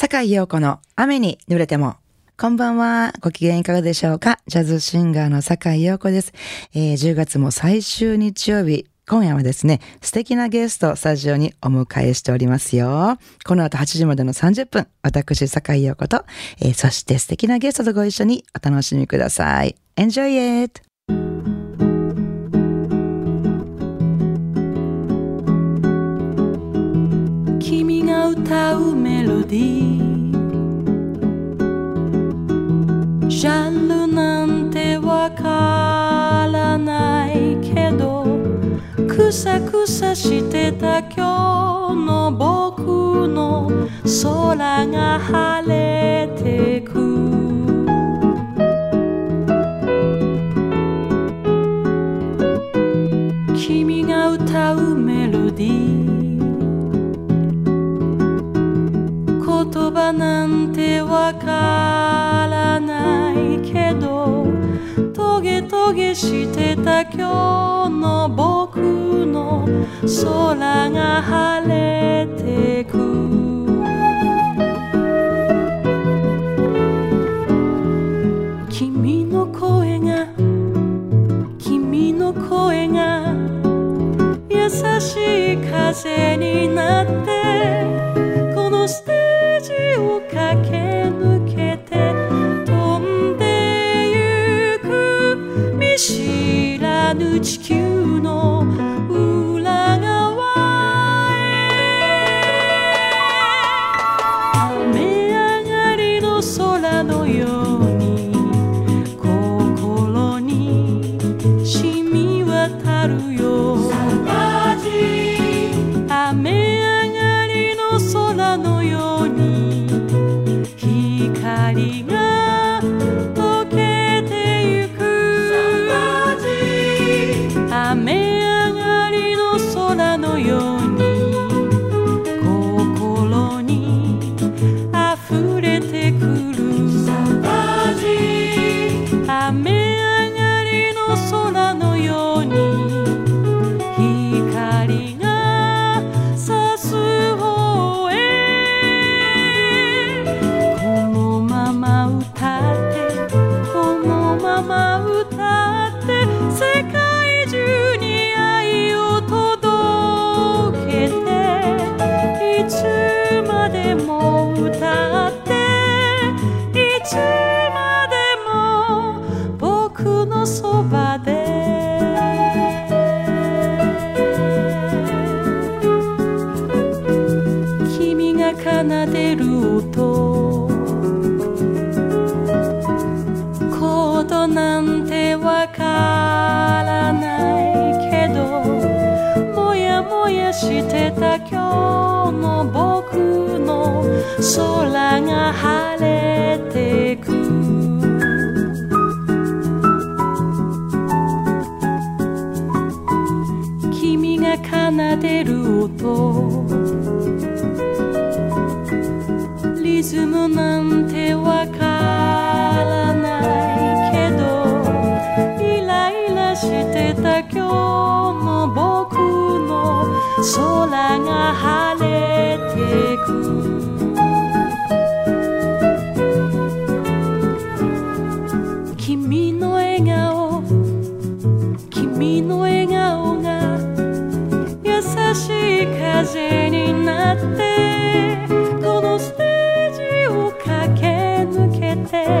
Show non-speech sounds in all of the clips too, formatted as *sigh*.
坂井陽子の雨に濡れても。こんばんは。ご機嫌いかがでしょうか？ジャズシンガーの坂井陽子です、えー、10月も最終日曜日。今夜はですね、素敵なゲストスタジオにお迎えしておりますよ。この後8時までの30分、私、坂井陽子と、えー、そして素敵なゲストとご一緒にお楽しみください。Enjoy it! 君が歌うメロディージャンルなんてわからないけどくさくさしてた今日の僕の空が晴れてく。君が歌うメロディー。言葉なんてわからない。トゲトゲしてた今日の僕の空が晴れてく。君の声が君の声が優しい風になって 때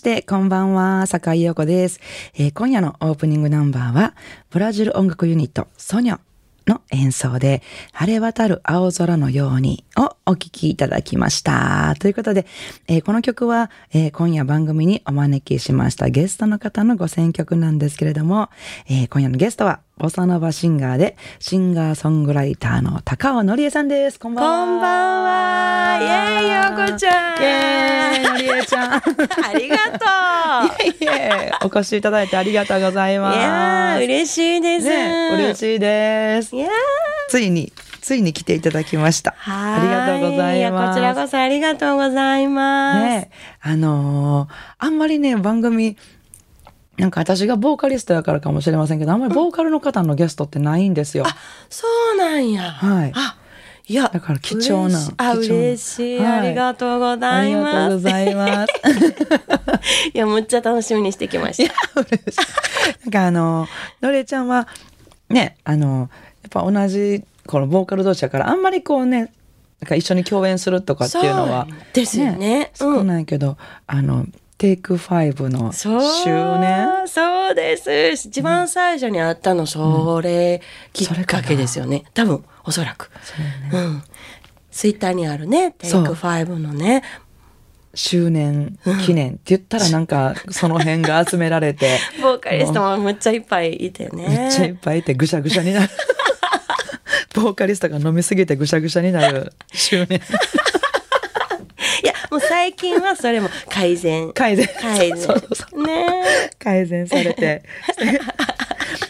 して、こんばんは、坂井陽子です、えー今夜のオープニングナンバーは、ブラジル音楽ユニット、ソニョの演奏で、晴れ渡る青空のようにをお聴きいただきました。ということで、えーこの曲は、えー今夜番組にお招きしましたゲストの方のご選曲なんですけれども、えー今夜のゲストは、ボサノバシンガーで、シンガーソングライターの高尾のりえさんです。こんばんは。こんばんはイェイようこちゃんイェーイのりえちゃん。*laughs* ありがとう *laughs* いえ、お越しいただいてありがとうございます。いやー嬉しいです、ね、嬉しいですい。やーついに、ついに来ていただきました。はありがとうございます。やこちらこそありがとうございます。ね、あのーあんまりね、番組、なんか私がボーカリストやからかもしれませんけど、あんまりボーカルの方のゲストってないんですよ。そうなんや。はいあ、いや、だから貴重な嬉しいあ、嬉しい,、はいありがとうございありがとうます。ございます。*laughs* いや、むっちゃ楽しみにしてきました。なんかあの、のりえちゃんは、ね、あの、やっぱ同じ、このボーカル同士やから、あんまりこうね、なんか一緒に共演するとかっていうのは、そうですよねうん少ないけど、あの、テイク5のそう周年そうです。一番最初に会ったの、それきっかけですよね。多分、おそらく。うん。ツイッターにあるね、テイクそう5のね。周年記念って言ったらなんかその辺が集められて、*laughs* ボーカリストもむっちゃいっぱいいてね。めっちゃいっぱいいてぐしゃぐしゃになる。*laughs* ボーカリストが飲みすぎてぐしゃぐしゃになる周年。もう最近はそれも改善。改善。改善。そうそうね。改善されて。*laughs*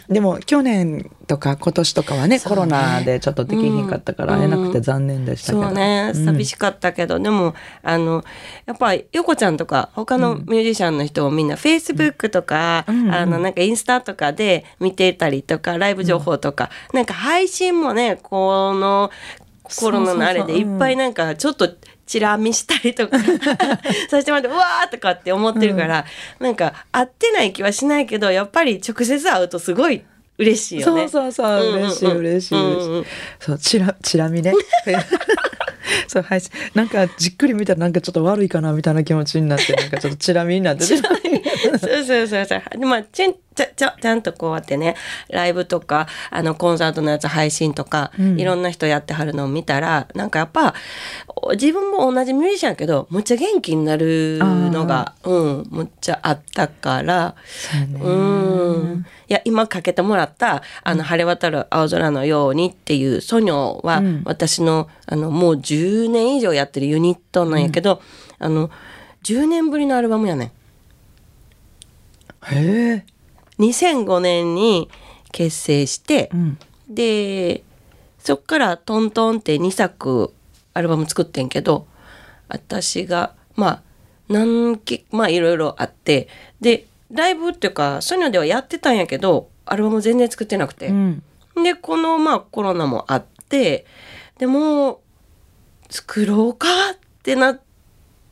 でも去年とか今年とかはねね。コロナでちょっとできひんかったからうん。会えなくて残念でしたけど、そうね、寂しかったけど、でも、あの、やっぱり、横ちゃんとか、他のミュージシャンの人もみんな、フェイスブックとか、うん。あの、なんかインスタとかで見てたりとか、ライブ情報とか、なんか配信もね、この、コロナのあれでいっぱいなんか、ちょっと、チラ見したりとか *laughs* させてもらってうわーとかって思ってるから、なんか会ってない気はしないけどやっぱり直接会うとすごい嬉しいよね。そうそうそう、うんうんうん嬉しい嬉しい嬉しい、うんうんそうチラチラ見ねそう配信なんかじっくり見たらなんかちょっと悪いかなみたいな気持ちになって *laughs* なんかちょっとチラ見になって。そうそうそうそう。で *laughs* まあ、ちんちゃちゃちゃんとこうやってねライブとかあのコンサートのやつ配信とか、うん。いろんな人やってはるのを見たらなんかやっぱお自分も同じミュージシャンやけどむっちゃ元気になるのがうんむっちゃあったから。そうね。うんいや今かけてもらった「あの晴れ渡る青空のように」っていうソニョは、うん。私のあのもう10年以上やってるユニットなんやけど、あの10年ぶりのアルバムやねん。へえ、2005年に結成してう、ん、でそっからトントンって2作アルバム作ってんけど私がまあ何きまあいろいろあってでライブっていうかそういうのではやってたんやけどアルバム全然作ってなくて、うん、でこのまあコロナもあってでもう作ろうかってなっ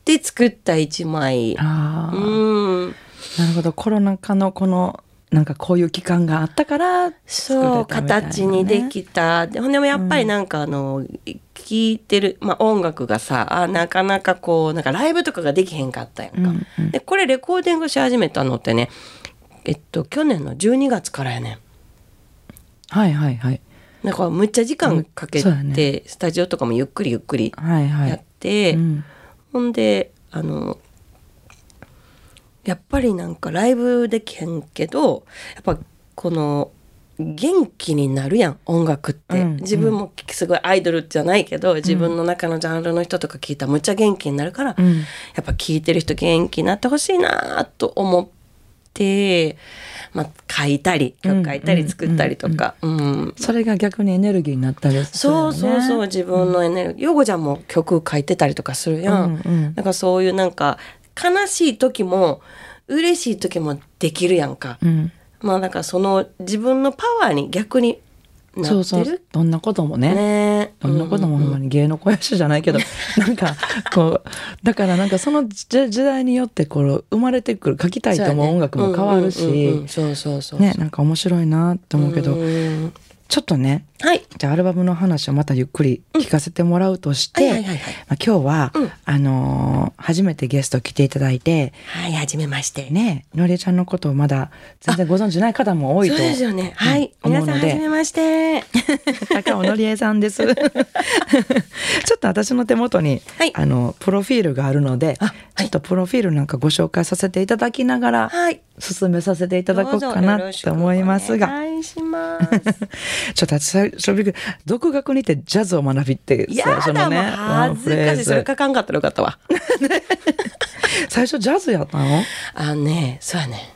て作った一枚。ああ、うん。なるほど。コロナ禍のこのなんかこういう期間があったからそう、形にできた。でほんでもやっぱりなんかあの、聴いてる、まあ、音楽がさあなかなかこうなんかライブとかができへんかったやんか、うんうん。でこれレコーディングし始めたのってねえっと去年の12月からやねん。はいはいはい。だからむっちゃ時間かけうんそうやね。て、スタジオとかもゆっくりゆっくりはいはやっい、て、うん。ほんであのやっぱりなんかライブできへんけどやっぱこの元気になるやん音楽って、うん。自分もすごいアイドルじゃないけど自分の中のジャンルの人とか聞いたらむっちゃ元気になるから、うん。やっぱ聞いてる人元気になってほしいなと思って、まあ、書いたり曲書いたり作ったりとか、うんそれが逆にエネルギーになったりするそうそうそうう自分のエネルギー。ヨゴちゃんも曲書いてたりとかするやん、うんうん。なんかそういうなんか悲しい時も嬉しい時もできるやんか、うん。まあなんかその自分のパワーに逆になってる。そうそう。どんなこともね。ね。どんなこともほんまに芸の肥やしじゃないけど、なんかこうだからなんかその時時代によってこう生まれてくる書きたいと思う音楽も変わるし、うんうんうんうん。そうそうそうねなんか面白いなと思うけど、うんちょっとねはい。じゃあアルバムの話をまたゆっくり聞かせてもらうとして、今日は、うん。あのー初めてゲスト来ていただいてはいはじめまして。ねのりえちゃんのことをまだ全然ご存知ない方も多いとそうですよね。はい、皆さん思うので。はじめまして。*laughs* 高尾のりえさんです。*laughs* ちょっと私の手元に、はい。あのプロフィールがあるので、あはい。ちょっとプロフィールなんかご紹介させていただきながらはい。進めさせていただこうかなと思いますが、お願いします *laughs* ちょっと私最初びっくり独学にてジャズを学びっていやだもうのね恥ずかしい。それ書かんかったらよかったわ。最初ジャズやったの？あのねそうやね。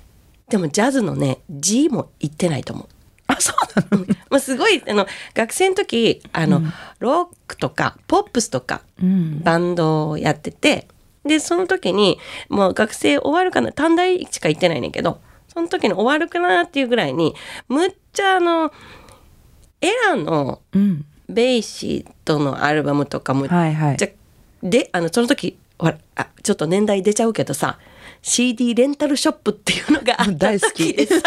でもジャズのね G も言ってないと思う。あそうなの？まあすごいあの学生の時あの、ロックとかポップスとかうん。バンドをやっててでその時にもう学生終わるかな短大しか行ってないねんけどその時に終わるかなっていうぐらいにむっちゃあのエラのうん。ベイシートのアルバムとかむっはいはい。ち。ゃであのその時ほらあちょっと年代出ちゃうけどさ CD レンタルショップっていうのがあった大好き。時 *laughs* でさ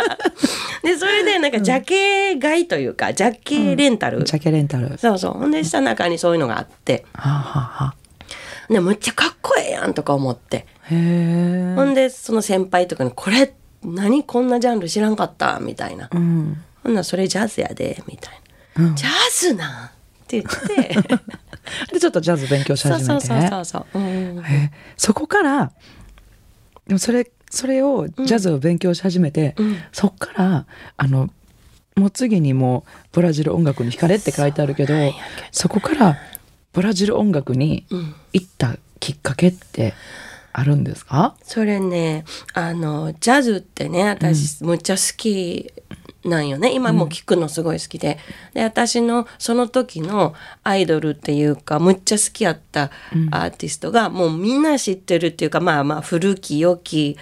でそれでなんかジャケ買いというか、ジャケレンタル、ジャケレンタル。はそうそう。ほんで下中にそういうのがあって。あ、はあはあ、でむっちゃかっこええやんとか思って。ほんでその先輩とかに「これ何こんなジャンル知らんかった」みたいな。うん。「ほんならそれジャズやで」みたいな「うん。ジャズなん?」って言って。*laughs* でちょっとジャズ勉強し始めて。そうそうそうそう、う。んへえ。そこからでもそれそれをジャズを勉強し始めて、うん。そっからあのもう次にもうブラジル音楽に惹かれって書いてあるけどそこからブラジル音楽にうん。行ったきっかけってあるんですか、それねあのジャズってね私むっちゃ好きなんよね。今も聞くのすごい好きで、で私のその時のアイドルっていうかむっちゃ好きやったアーティストが、もうみんな知ってるっていうかまあまあ古き良き、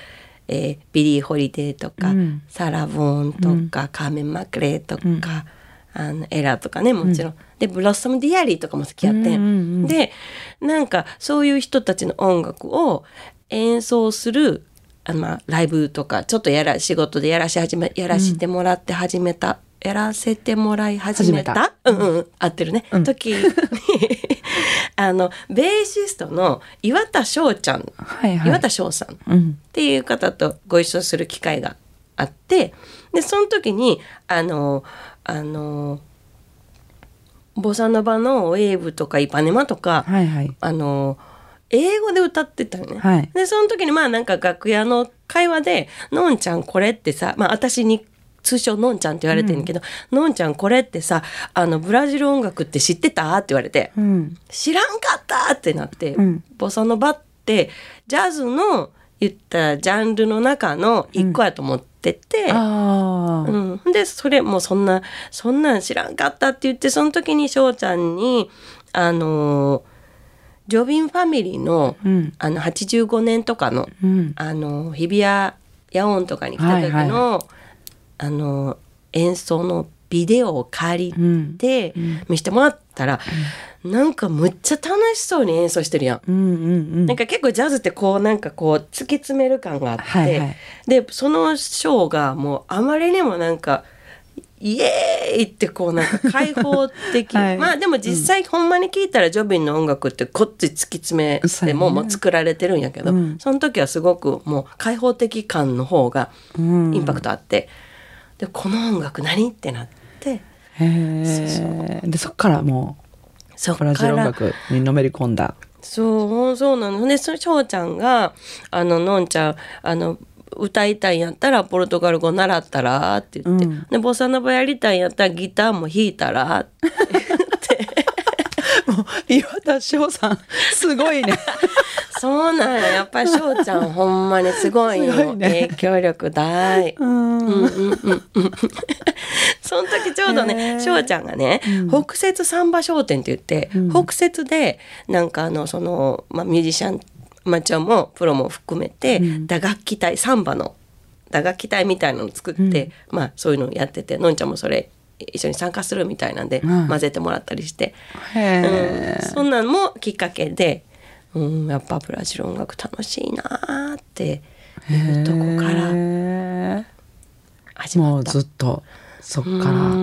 えービリー・ホリデーとか、うん。サラ・ボーンとか、カーメン・マクレーとか、あのエラとかねもちろん、でブロッサム・ディアリーとかも好きやって、うんうんうん。でなんかそういう人たちの音楽を演奏するあのまあライブとかちょっとやら仕事でやらし始めやらしてもらって始めた、やらせてもらい始めた？始うんうん。合ってるね、うん。時に *laughs* あのベーシストの岩田翔ちゃん、はいはい。岩田翔さん。っていう方とご一緒する機会があってでその時にあのあのボサノバのウェーブとかイパネマとか、はいはい。あの英語で歌ってたよね。はいでその時にまあなんか楽屋の会話で「のんちゃんこれってさ」まあ私に通称のんちゃんって言われてるけど「の、んちゃんこれってさあのブラジル音楽って知ってた?」って言われてうん「知らんかった!」ってなって、うんボサノバってジャズの言ったジャンルの中の一個やと思ってて。ああ、うん、でそれもうそんなそんなん知らんかったって言ってその時に翔ちゃんにあのジョビンファミリーの,、うん。あの85年とかのうん。あの日比谷野音とかに来た時の、はいはあの演奏のビデオを借りてうん。見せてもらったら、なんかむっちゃ楽しそうに演奏してるやん。うんうんうん。なんか結構ジャズってこうなんかこう突き詰める感があって、はいはい。でそのショーがもうあまりにもなんかイエーイってこうなんか開放的、*laughs* はい。まあでも実際ほんまに聞いたらジョビンの音楽ってこっち突き詰めそうやね。てもうもう作られてるんやけど、うん。その時はすごくもう開放的感の方がうん。インパクトあって、でこの音楽何？ってなって。へえでそっからもそうっブラジル音から楽にのめり込んだ。そうそうなの。でそ翔ちゃんが「あののんちゃんあの歌いたいんやったらポルトガル語習ったら?」って言って、うん。でボサノバやりたいんやったらギターも弾いたら?」って。*laughs* もう岩田翔さんすごいね。*laughs* そうなんややっぱり翔ちゃんほんまにすごいよ。ね。影響力大。うん。うんうんうんうん。その時ちょうどへねー。翔ちゃんがね、北摂サンバ商店って言って、うん。北摂でなんかあのその、まあ、ミュージシャンマチョもプロも含めて、うん。打楽器隊サンバの打楽器隊みたいなのを作って、まあそういうのをやっててのんちゃんもそれ一緒に参加するみたいなんで、うん。混ぜてもらったりして、へうん、そんなんもきっかけで、うん、やっぱブラジル音楽楽しいなーっていうとこからら始まった。もうずっとそっから。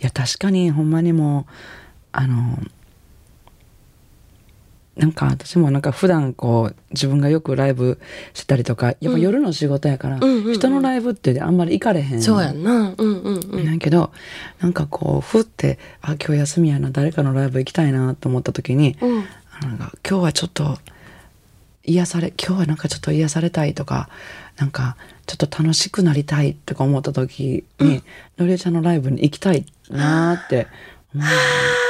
いや確かにほんまにもうあのなんか私もなんか普段こう自分がよくライブしてたりとかやっぱ夜の仕事やから、うんうんうん。人のライブってあんまり行かれへん。そうやんな。うんうんうん。なんやけどなんかこうふってあ今日休みやな誰かのライブ行きたいなと思った時に、うん。なんか今日はちょっと癒され今日はなんかちょっと癒されたいとかなんかちょっと楽しくなりたいとか思った時に、のりえちゃんのライブに行きたいなーって思う。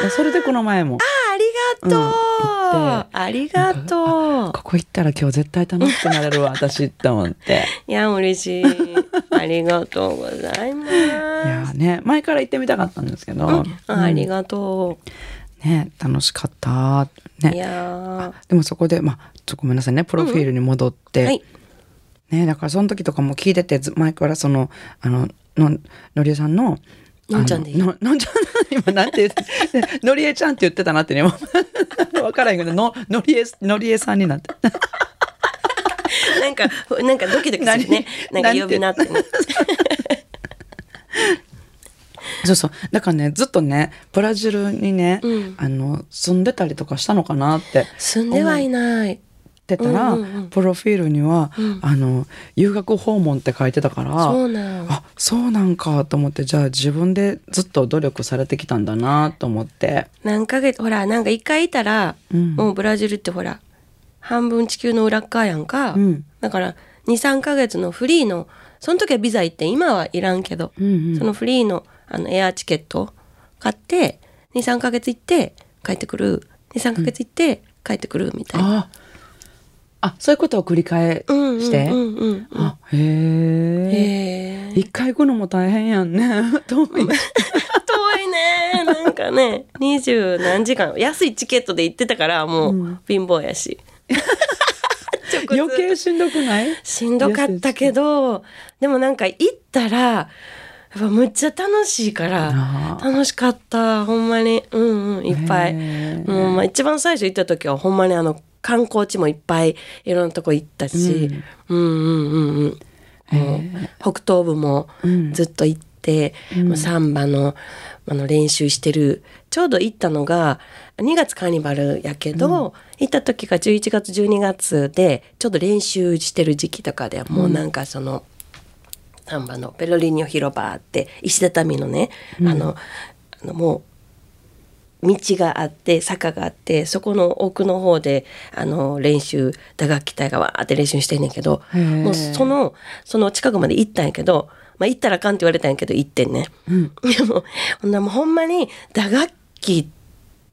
でそれでこの前もありがとう、うんありがとう。ここ行ったら今日絶対楽しくなれるわ私って思って。*laughs* いや嬉しい。*laughs* ありがとうございます。いやーね前から行ってみたかったんですけど、うん。ありうん。がとね楽しかったね。いやでもそこでまあちょっとごめんなさいね。プロフィールに戻って、ーはい。ねだからその時とかも聞いててず前からそのあのののりえさんののんちゃんでいい？あのののんちゃん *laughs* 今なんてのりえちゃんって言ってたなってね。*laughs* 分からへんけどののりえのりえさんになって。*laughs* なんかなんかドキドキするね。なん何か呼び名ってね。そうそう。だからねずっとねブラジルにね、うん。あの住んでたりとかしたのかなって住んではいない。言ってたら、うんうんうん。プロフィールには、うん。あの留学訪問って書いてたからそうあそうなんかと思ってじゃあ自分でずっと努力されてきたんだなと思って、何ヶ月ほらなんか一回いたら、うん。もうブラジルってほら半分地球の裏っ側やんか、うん。だから23ヶ月のフリーのその時はビザ行って今はいらんけど、うんうん。そのフリーのあのエアチケット買って23ヶ月行って帰ってくる。23ヶ月行って帰ってくるみたいな。ああそういうことを繰り返して、うんうんうんあへえ一回行くのも大変やんね。*laughs* 遠い。*laughs* 遠いね。なんかね二十何時間。安いチケットで行ってたからもう貧乏やし、*laughs* 余計しんどくない？しんどかったけどでもなんか行ったらやっぱむっちゃ楽しいから楽しかった。ほんまに。うんうんいっぱい、うんまあ、一番最初行った時はほんまにあの観光地もいっぱいいろんなとこ行ったし、うん、うんうんうんもう北東部もうん。ずっと行って、もうサンバのあの練習してる。ちょうど行ったのが2月カーニバルやけど、行った時が11月12月でちょうど練習してる時期とかでもうなんかその、サンバのペロリニョ広場って石畳のね、あのあのもう道があって坂があってそこの奥の方であの練習打楽器隊がわーって練習してんねんけどもうそのその近くまで行ったんやけど、まあ、行ったらあかんって言われたんやけど行ってんね。*laughs* でもほんならもうほんまに打楽器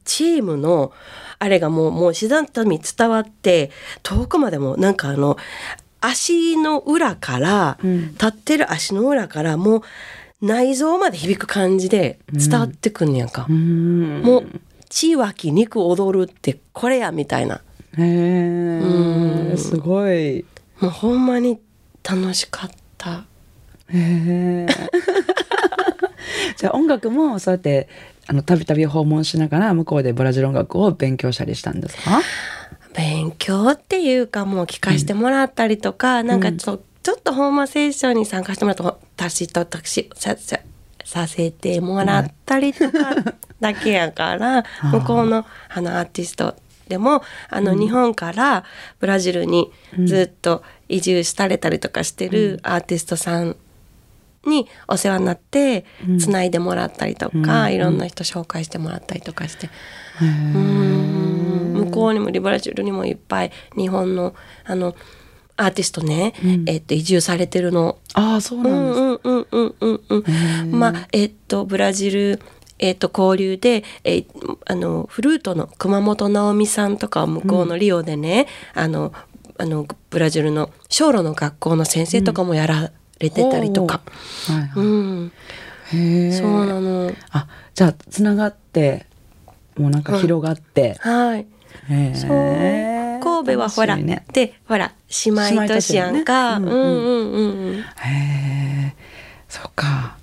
チームのあれがもうもう自然に伝わって遠くまでもなんかあの足の裏から、うん。立ってる足の裏からもう内臓まで響く感じで伝わってくんねやんか。うん。もう血湧き肉踊るってこれやみたいな。へえすごい。もうほんまに楽しかった。へえ *laughs* じゃあ音楽もそうやってあのたびたび訪問しながら向こうでブラジル音楽を勉強したりしたんですか？勉強っていうかもう聞かせてもらったりとか、なんかちょちょっとホーマセッションに参加してもらった私と私さささせてもらったりとかだけやから、*laughs* 向こうのあのアーティストでもあの、日本からブラジルにずっと移住されたりとかしてるアーティストさんにお世話になってつないでもらったりとか、いろんな人紹介してもらったりとかして。うん。向こうにもリブラジルにもいっぱい日本のあのアーティストね、えっと移住されてるの。ああそううなんです、んうんうんうんうんうん。まあえっとブラジルえっと交流で、えーあのフルートの熊本直美さんとかは向こうのリオでね、あのあのブラジルの小路の学校の先生とかもやられてたりとか。はいはい。うん、へえそうなの。あじゃあつながってもうなんか広がって、はい。へえそう神戸はほら、ね。でほら姉妹都市やんか、ね。うんうん。うんうんへえそっか。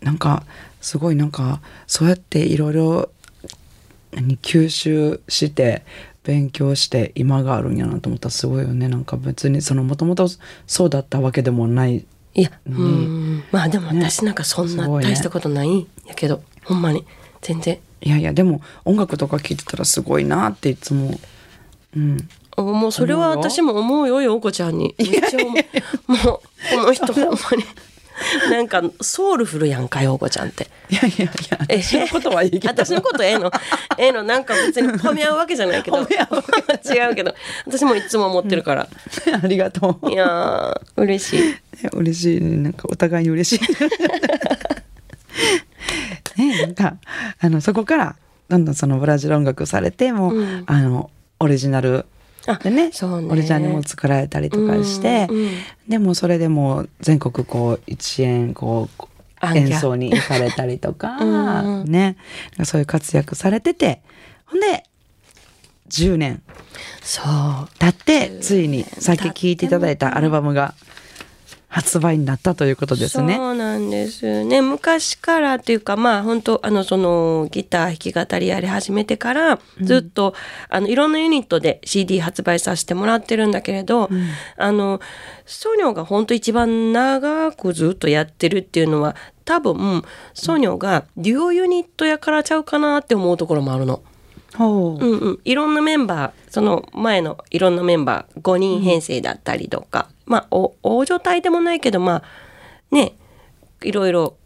なんかすごいなんかそうやっていろいろ何吸収して勉強して今があるんやなと思ったらすごいよね。なんか別にそのもともとそうだったわけでもないいや、うん。うんまあでもね。私なんかそんな大したことないんやけど、ほんまに。全然。いやいやでも音楽とか聴いてたらすごいなっていつもうん。おもうそれは私も思うよ陽子ちゃんに。めっちゃ思うもうこの人ほんまに。なんかソウルフルやんか陽子ちゃんって。いやいやいや。私のことはいいけど。私のことええの。ええのなんか別に褒め合うわけじゃないけど。違うけど。私もいつも思ってるから、ありがとう。いやー嬉しい。嬉しいね。なんかお互いに嬉しい。*laughs* ねなんかあのそこからどんどんそのブラジル音楽されてもう、うん。あのオリジナルあでねね。オリジナルも作られたりとかして、うんうんでもそれでもう全国こう一円こう演奏に行かれたりとか *laughs* うんうん。ねそういう活躍されててほんで10年そう。経ってついにさっき聴いていただいたアルバムが発売になったということですね。そうなんですね。昔からっていうかまあ本当あのそのギター弾き語りやり始めてからずっと、あのいろんなユニットで CD 発売させてもらってるんだけれど、あのソニョが本当一番長くずっとやってるっていうのは多分ソニョがデュオユニットやからちゃうかなって思うところもあるの。ほう。うんうん、いろんなメンバーその前のいろんなメンバー5人編成だったりとか、まあお大所帯でもないけどまあねいろいろ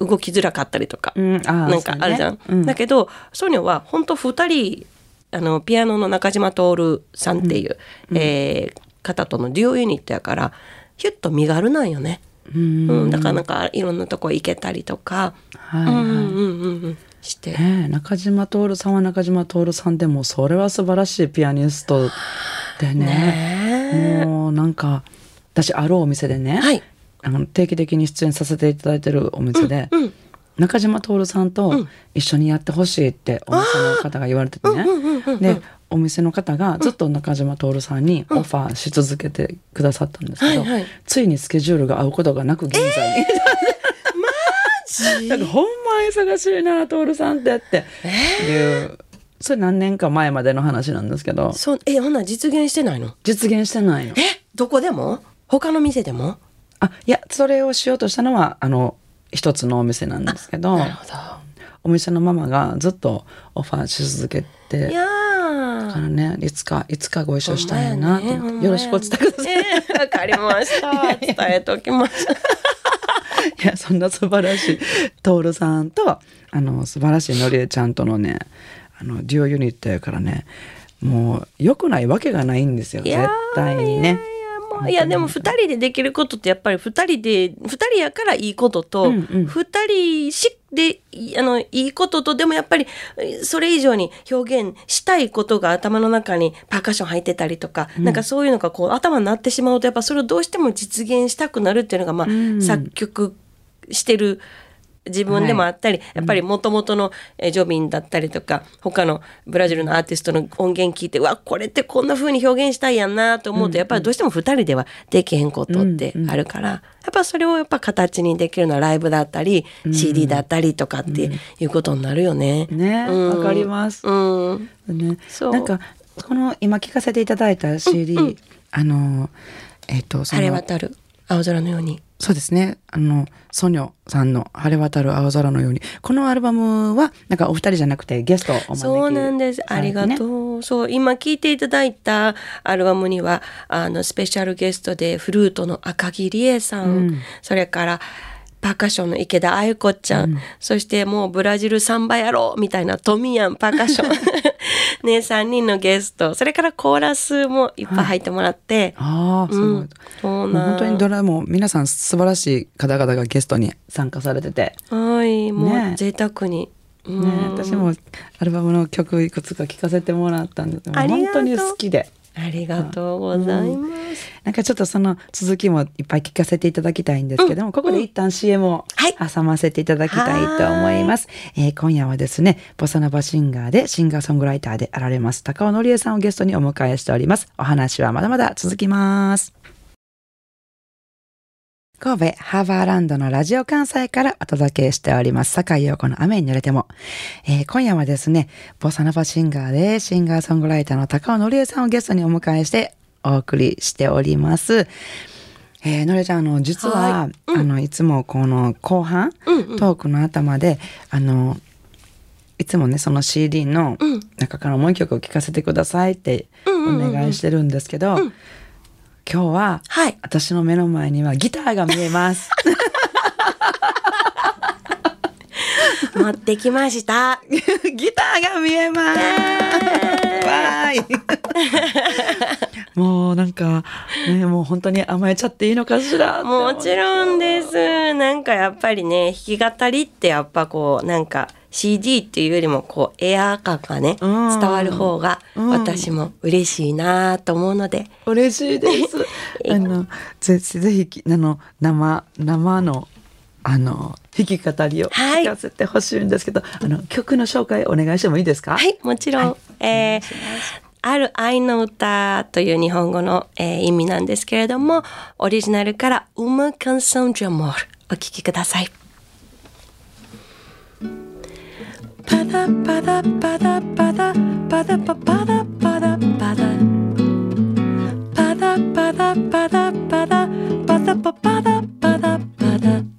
動きづらかったりとか、うん、なんかあるじゃん？ねうん。だけどソニョは本当2人あのピアノの中島徹さんっていう、えー方とのデュオユニットやからヒュッと身軽なんよね。うん。うん、だからなんかいろんなとこ行けたりとか、はいはい。うんうんうんうんして。中島徹さんは中島徹さんでもそれは素晴らしいピアニストでね。ねえもうなんか私あるお店でね、はい。あの定期的に出演させていただいてるお店で、うん中島徹さんとん。一緒にやってほしいってお店の方が言われててね、うんうんうんうんでお店の方がずっと中島徹さんにオファーし続けてくださったんですけど、はいはい。ついにスケジュールが合うことがなく現在に、*laughs* なんかほんま忙しいな徹さんってって。いう、それ何年か前までの話なんですけど。そうえほんなら実現してないの？実現してないの。え？どこでも？他の店でも？あいやそれをしようとしたのはあの一つのお店なんですけど。なるほど。お店のママがずっとオファーし続けて。いやだからーねいつかいつかご一緒したいなと思って、よろしくお伝えください。えーわかりました。伝えときました *laughs* いやそんな素晴らしい。徹さんとあの素晴らしいのりえちゃんとのねあのデュオユニットやからねもう良くないわけがないんですよ絶対にね。いやでも2人でできることってやっぱり2人で2人やからいいことと、うんうん。2人しでいあのいいこととでもやっぱりえそれ以上に表現したいことが頭の中にパーカッション入ってたりとか、なんかそういうのがこう頭になってしまうとやっぱそれをどうしても実現したくなるっていうのがまあ、ん。作曲してる自分でもあったり、やっぱりもともとのえージョビンだったりとか他のブラジルのアーティストの音源聞いてうわこれってこんな風に表現したいやんなと思うと、やっぱりどうしても2人ではできへんことってあるから、やっぱそれをやっぱ形にできるのはライブだったり、CD だったりとかっていうことになるよね。ねうん。わかります。うん。ね、そう。なんかこの今聞かせていただいた CD、あのえっ、と、晴れ渡る。青空のように。そうですね。あの、ソニョさんの晴れ渡る青空のように。このアルバムは、なんかお二人じゃなくてゲストをお招きそうなんです。ありがう。とう。そう、今聴いていただいたアルバムには、あの、スペシャルゲストでフルートの赤木理恵さん、うんそれから、パーカッションの池田愛子ちゃん、そしてもうブラジルサンバ野郎みたいなトミヤンパーカッション。*laughs* ね、3人のゲスト、それからコーラスもいっぱい入ってもらって、ああ、すごい。うん。そうなん。本当にドラも皆さん素晴らしい方々がゲストに参加されてて、はい、もね。う贅沢に。うんね、私もアルバムの曲いくつか聴かせてもらったんです。けど本当に好きで。ありがとうございます。なんかちょっとその続きもいっぱい聞かせていただきたいんですけども、ここで一旦 CM をはい。挟ませていただきたいと思います。えー今夜はですね、ボサノバシンガーでシンガーソングライターであられます高尾のりえさんをゲストにお迎えしております。お話はまだまだ続きます。神戸ハーバーランドのラジオ関西からお届けしております。坂井陽子の雨に濡れても。えー今夜はですね、ボサノバシンガーでシンガーソングライターの高尾のりえさんをゲストにお迎えしてお送りしております。えーのりちゃん、あの、実は、はいうんあの、いつもこの後半、うんうんトークの頭で、あの、いつもね、その CD のうん中からもう一曲を聴かせてくださいっておうんうんうん願いしてるんですけど、今日は、はい。私の目の前にはギターが見えます。*laughs* 持ってきました。*laughs* ギターが見えます。*laughs* もうなんか、ね、もう本当に甘えちゃっていいのかしらもちろんです。なんかやっぱりね、弾き語りってやっぱこう、なんか CD っていうよりもこう、エアー感がね、うん伝わる方がうん私も嬉しいなと思うので、嬉しいです。*laughs* あの、ぜぜひ、あの、生、生の、あの、弾き語りをはい聞かせてほしいんですけど、あの、曲の紹介お願いしてもいいですかはい、もちろん、はいえーある愛の歌という日本語の、えー意味なんですけれども、オリジナルから、Uma canção de amor お聴きください。パダパダパダパダパダパパダパダパダパダパダパダパダパダパパダパダパダ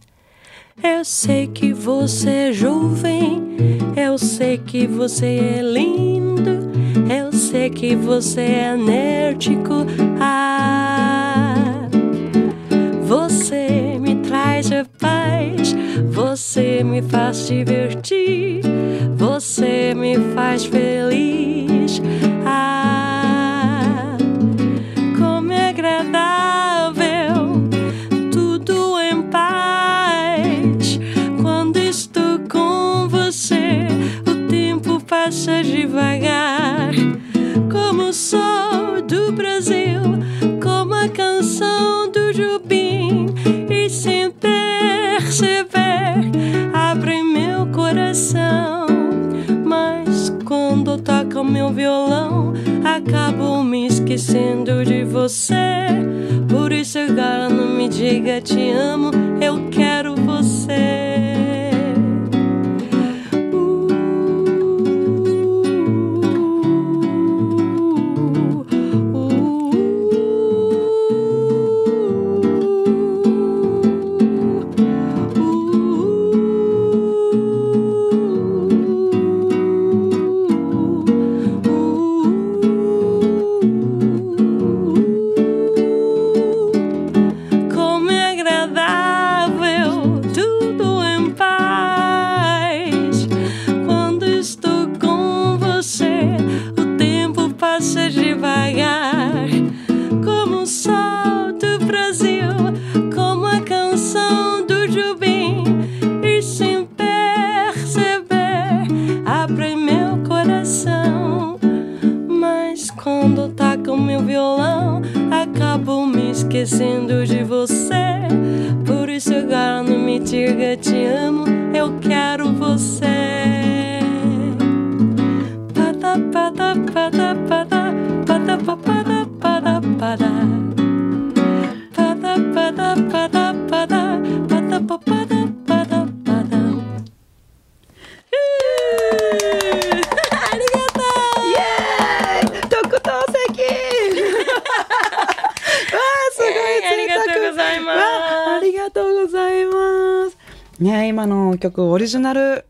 Eu sei que você é jovem, eu sei que você é lindo, eu sei que você é enérgico. Ah, você me traz a paz, você me faz divertir, você me faz feliz. Ah, Mas quando toca o meu violão, acabo me esquecendo de você. Por isso agora não me diga te amo, eu quero você. パパパパパタパパタパタありがとう特等席。わあすごい、りございますありがとうございます。ね今の曲オリジナル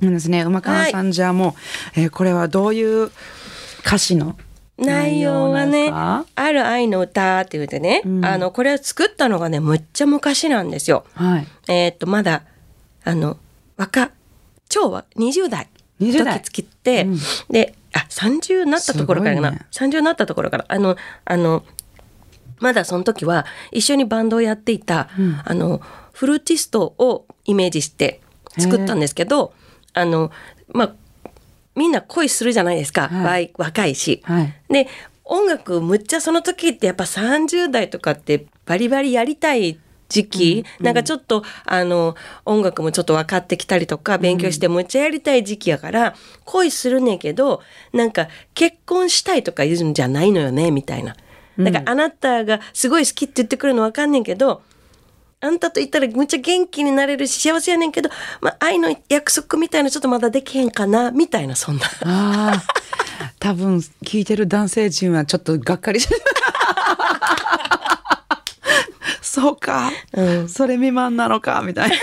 なんですね、うまかわさんじゃもう、はい、えー、これはどういう歌詞の内容はね、ある愛の歌って言うてね、うんあの、これを作ったのがね、むっちゃ昔なんですよ。はい。えーっと、まだ、あの、若、超は20代。20代時つきって、うんで、あ、30になったところからかな。ね30になったところから、あの、あの、まだその時は一緒にバンドをやっていた、うんあの、フルーティストをイメージして作ったんですけど、あの、まあ、みんな恋するじゃないですか。はい若いし。はい。で音楽むっちゃその時ってやっぱ30代とかってバリバリやりたい時期、なんかちょっとあの音楽もちょっと分かってきたりとか勉強してむっちゃやりたい時期やから、恋するねんけどなんか結婚したいとか言うんじゃないのよねみたいな。だからあなたがすごい好きって言ってくるの分かんねんけどあんたと言ったらむっちゃ元気になれるし幸せやねんけど、まあ、愛の約束みたいなちょっとまだできへんかなみたいなそんな。ああ、多分聞いてる男性陣はちょっとがっかりしてる。*laughs* そうか、うんそれ未満なのかみたいな。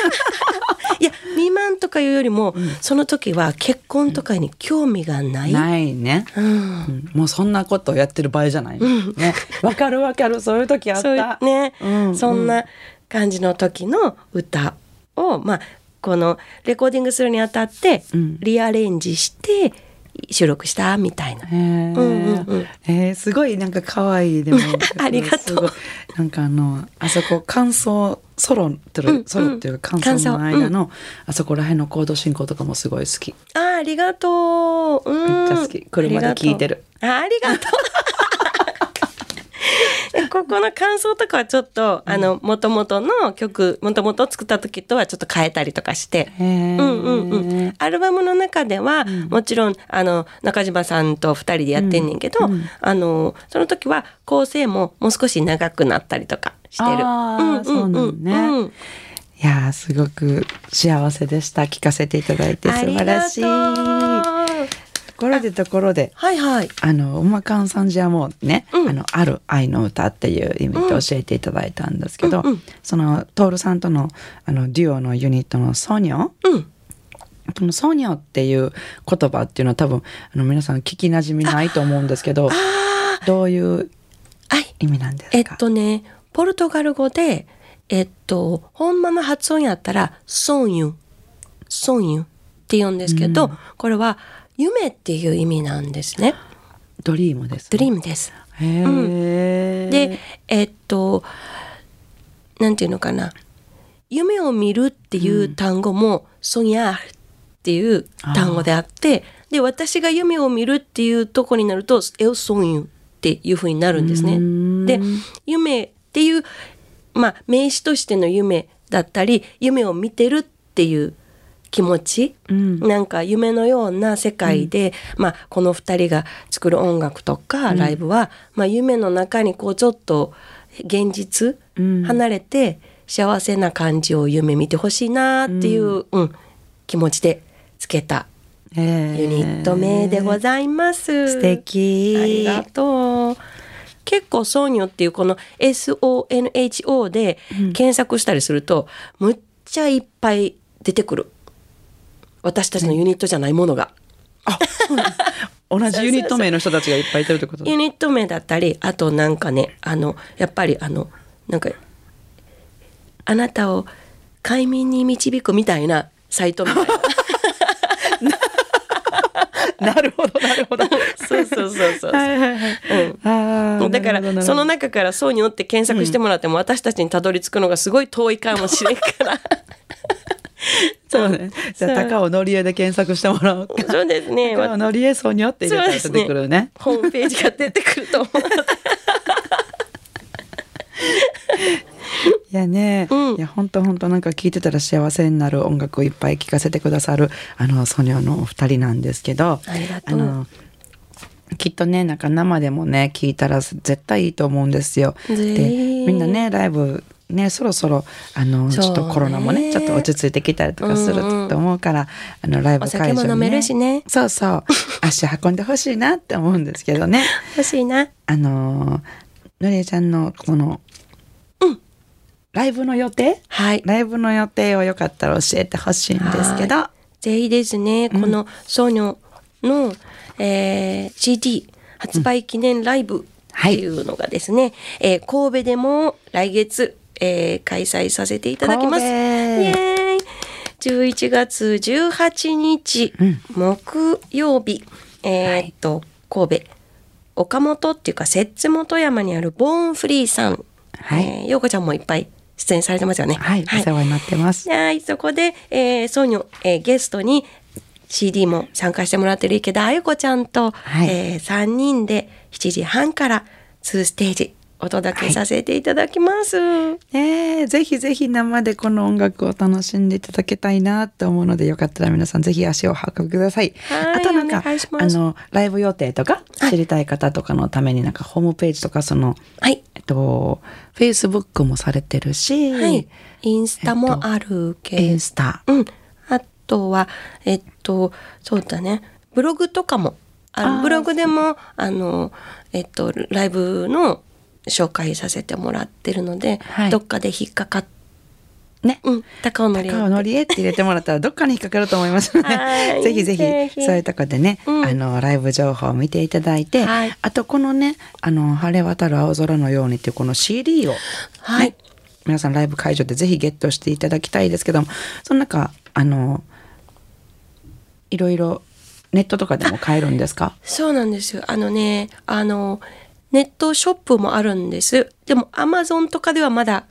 いや未満とかいうよりも、その時は結婚とかに興味がない。ないね。うんうんもうそんなことやってる場合じゃない。ね、わかるわかる、そういう時あっそうた。ね、うんそんな感じの時の歌を、まあ、このレコーディングするにあたってうん。リアレンジして収録したみたいな。へー。うんうんうん。えーすごいなんか可愛いでも。*laughs* ありがとう。なんかあのあそこ感想ソロってる、うんうん。ソロっていうか感想の間の、あそこら辺のコード進行とかもすごい好き。あーありがとう。うん、めっちゃ好き。車で聞いてる。あありがとう。*laughs* え *laughs* ここの感想とかはちょっと、あの元々の曲元々作った時とはちょっと変えたりとかして。うんうんうん、アルバムの中では、もちろんあの中島さんと2人でやってんねんけど、あのその時は構成ももう少し長くなったりとかしてる。あーそうなんねうんいやーすごく幸せでした。聞かせていただいて素晴らしいころでところではいはい。あの馬勘さんじゃもうね、うんあのある愛の歌っていう意味で教えていただいたんですけど、うんうんその徹さんとのあのデュオのユニットのソニョうん。このソニョっていう言葉っていうのは多分あの皆さん聞きなじみないと思うんですけどどういうはい。意味なんですか？えっとね、ポルトガル語で、えっと、本間の発音やったら、ソンユ、ソンユって言うんですけど、これは夢っていう意味なんですね。ドリームです、ドリームです。へーで、えっと、なんていうのかな。夢を見るっていう単語も、ソニャールっていう単語であって、で、私が夢を見るっていうとこになると、エオソンユっていうふうになるんですね。うんで、夢っていう、まあ、名詞としての夢だったり、夢を見てるっていう気持ち、うん。なんか夢のような世界で、まあ、この2人が作る音楽とかライブは、まあ、夢の中にこうちょっと現実、うん。離れて幸せな感じを夢見てほしいなっていう、うん。気持ちでつけたユニット名でございます。素敵。ありがとう。結構ソーニョっていうこの SONHO で検索したりすると、むっちゃいっぱい出てくる。私たちのユニットじゃないものが。*laughs* 同じユニット名の人たちがいっぱいいてるってこと？ユニット名だったり、あとなんかね、あの、やっぱりあの、なんか、あなたを快眠に導くみたいなサイトみたいな。なるほどなるほど。そうそうそうそう。はいはいはい。うん。だからその中から「ソーニョ」って検索してもらっても私たちにたどり着くのがすごい遠いかもしれんから *laughs* そうね。じゃあ高尾のりえで検索してもらおうか。そうですね。高尾のりえソニョって入れたら出てくるね。ホームページが出てくると思う。*laughs* いやね、うん。いや本当本当なんか聞いてたら幸せになる音楽をいっぱい聴かせてくださるあのソニョのお二人なんですけどあのきっとねなんか生でもね聞いたら絶対いいと思うんですよ。でみんなねライブねそろそろあのちょっとコロナもねちょっと落ち着いてきたりとかするうんうんと思うから、あのライブお会場に、ね、酒も飲めるしね。そうそう。*laughs* 足運んでほしいなって思うんですけどね。欲しいな。あののりえちゃんのこの、ライブの予定？はい。ライブの予定をよかったら教えてほしいんですけど。ぜひですね、このソニョの、えー CD 発売記念ライブっていうのがですね、えー神戸でも来月、えー開催させていただきます。イ神戸。エーイ。11月18日、木曜日、えーっと、神戸、岡本っていうか、摂津本山にあるボーンフリーさん。はい。えーようこちゃんもいっぱい出演されてますよね。はい、お世話になってます。はい、そこで、えー、ソニョ、えーゲストに CD も参加してもらってる池田あゆ子ちゃんと、はい。えー3人で7時半から2ステージお届けさせていただきます。ねえぜひぜひ生でこの音楽を楽しんでいただきたいなと思うのでよかったら皆さんぜひ足をお運びください。はいあとなんかあのライブ予定とか知りたい方とかのためになんかホームページとかそのはい。えっとフェイスブックもされてるし、はい。インスタもあるけど、インスタうん。あとは、えっと、そうだね。ブログとかも、あのブログでも、あの、えっと、ライブの紹介させてもらってるので、はい。どっかで引っかかっね。うん、高尾のり高尾のりえって入れてもらったらどっかに引っかかると思います。の *laughs* で、ぜひぜひそういうとこでね、うん。あのライブ情報を見ていただいて、はい。あとこのね「あの晴れ渡る青空のように」っていうこの CD を、ねはい。皆さんライブ会場でぜひゲットしていただきたいですけどもその中あのいろいろネットとかでも買えるんですか？そうなんですよ。あのね、あの、ネットショップもあるんです。でも、アマゾンとかではまだ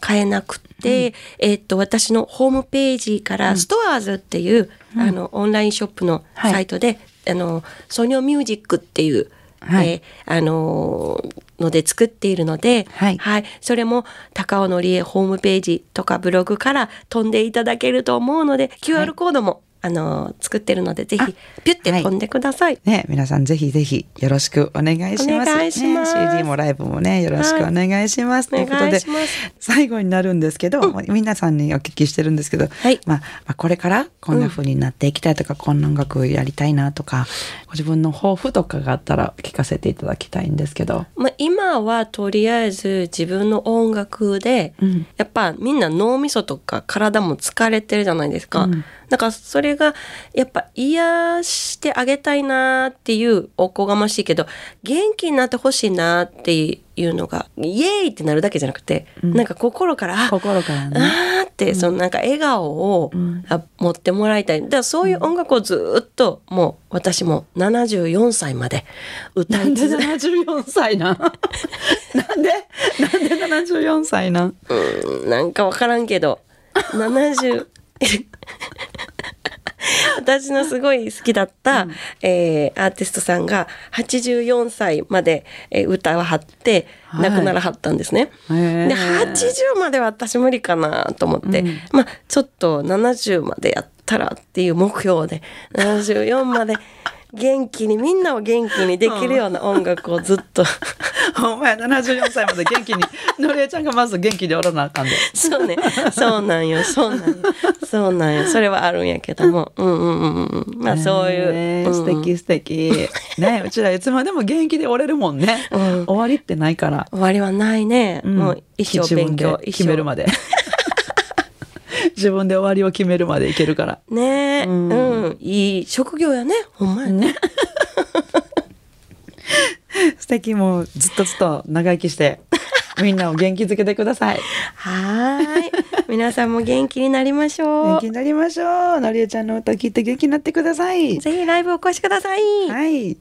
買えなくて、えっと、私のホームページから、ストアーズっていう、あの、オンラインショップのはい。サイトで、あの、ソニョミュージックっていう、はい。えーあのーので作っているので、はい。それも高尾のりえホームページとかブログから飛んでいただけると思うので、QR コードも、あのー作ってるので、ぜひ、ピュッて飛んでください。ね、皆さんぜひぜひよろしくお願いします。お願いしますね、CD もライブもね、よろしくお願いします。はいということで最後になるんですけど、皆さんにお聞きしてるんですけど、はいまあ、まあこれからこんな風になっていきたいとか、こんな音楽やりたいなとか、ご自分の抱負とかがあったら聞かせていただきたいんですけど。まあ、今はとりあえず自分の音楽で、うんやっぱみんな脳みそとか体も疲れてるじゃないですか。うんだからそれがやっぱ癒してあげたいなっていうおこがましいけど元気になってほしいなっていうのがイエーイってなるだけじゃなくて、なんか心からあ心からね。あーって、そのなんか笑顔を、ん。あ持ってもらいたい。だからそういう音楽をずっと、もう私も74歳まで歌ないんで続け74歳な？ん *laughs* なんで？なんで74歳な？んうんなんかわからんけど、70、*laughs* 私のすごい好きだった、えーアーティストさんが84歳まで、えー歌わはって、はい。亡くならはったんですね。で、80までは私無理かなと思って、うん。まあちょっと70までやったらっていう目標で、74まで元気に、みんなを元気にできるような音楽をずっと、*laughs* お前74歳まで元気に *laughs* のりえちゃんがまず元気でおらなあかんでそうね。そうなんよ。そうなんよ。そうなんよ。それはあるんやけども。うんうんうんうん。まあそういう。ねうん素敵素敵ねうちらいつまでも元気でおれるもんね、うん終わりってないから、終わりはないね。うんもう一生勉強一生決めるまで *laughs* 自分で終わりを決めるまでいけるからねえ。ううんん。いい職業やね。ほんまやね。*laughs* 素敵もうずっとずっと長生きしてみんなを元気づけてくださいはーい。皆さんも元気になりましょう元気。になりましょうのりえちゃんの歌聞いて元気になってくださいぜひライブお越しください。はい、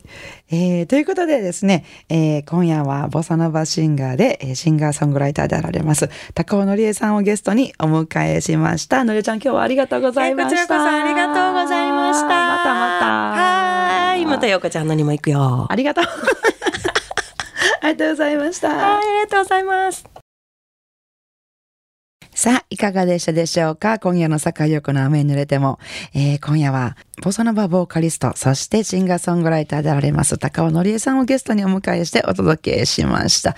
えーということでですね、えー今夜はボサノバシンガーで、えーシンガーソングライターであられます高尾のりえさんをゲストにお迎えしましたのりえちゃん今日はありがとうございました、えこちらこそありがとうございました。またまたはーい。またようこちゃんのにも行くよ。ありがとうありがとうございましたはい、ありがとうございます。さあ、いかがでしたでしょうか？今夜の坂井陽子の雨に濡れても、えー今夜は、ボサノバボーカリスト、そしてシンガーソングライターであられます、高尾のりえさんをゲストにお迎えしてお届けしました。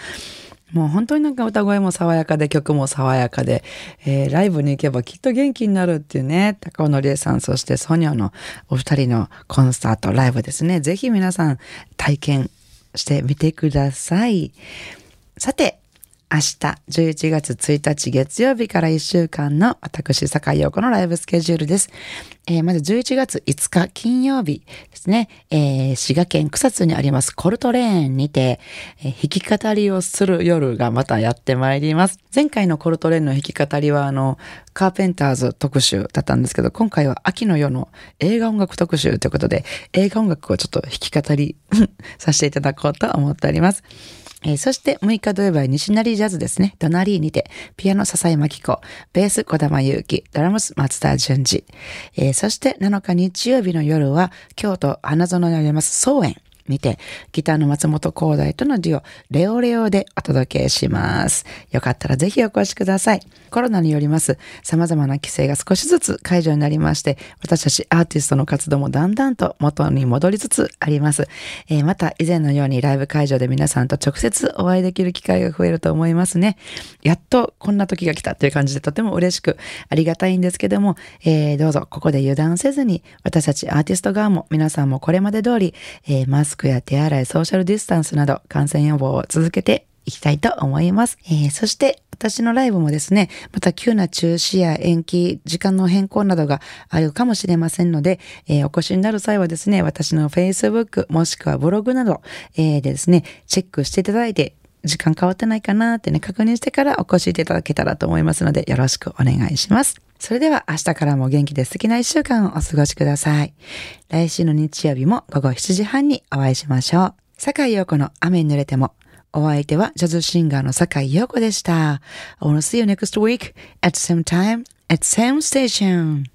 もう本当になんか歌声も爽やかで曲も爽やかで、えーライブに行けばきっと元気になるっていうね、高尾のりえさん、そしてソニョのお二人のコンサート、ライブですね。ぜひ皆さん体験してみてください。さて、明日11月1日月曜日から1週間の私、坂井陽子のライブスケジュールです。えーまず11月5日金曜日ですね、えー滋賀県草津にありますコルトレーンにて、えー弾き語りをする夜がまたやってまいります。前回のコルトレーンの弾き語りはあの、カーペンターズ特集だったんですけど、今回は秋の夜の映画音楽特集ということで、映画音楽をちょっと弾き語り *laughs* させていただこうと思っております。えーそして6日土曜日は西成ジャズですね。ドナリーにて、ピアノ笹井真紀子、ベース小玉祐希、ドラムス松田淳二。えーそして7日日曜日の夜は、京都花園にあります草園。にて、ギターの松本光大とのデュオ、レオレオでお届けします。よかったらぜひお越しください。コロナによります様々な規制が少しずつ解除になりまして、私たちアーティストの活動もだんだんと元に戻りつつあります。えーまた以前のようにライブ会場で皆さんと直接お会いできる機会が増えると思いますね。やっとこんな時が来たという感じでとても嬉しくありがたいんですけども、えーどうぞここで油断せずに私たちアーティスト側も皆さんもこれまで通り、えーマスクや手洗い、ソーシャルディスタンスなど感染予防を続けていきたいと思います。えーそして私のライブもですね、また急な中止や延期、時間の変更などがあるかもしれませんので、えーお越しになる際はですね、私の Facebook もしくはブログなど、えーでですね、チェックしていただいて、時間変わってないかなってね、確認してからお越しいただけたらと思いますので、よろしくお願いします。それでは明日からも元気で素敵な一週間をお過ごしください。来週の日曜日も午後7時半にお会いしましょう。坂井陽子の雨に濡れても。お相手はジャズシンガーの坂井陽子でした。I wanna see you next week at same time at same station.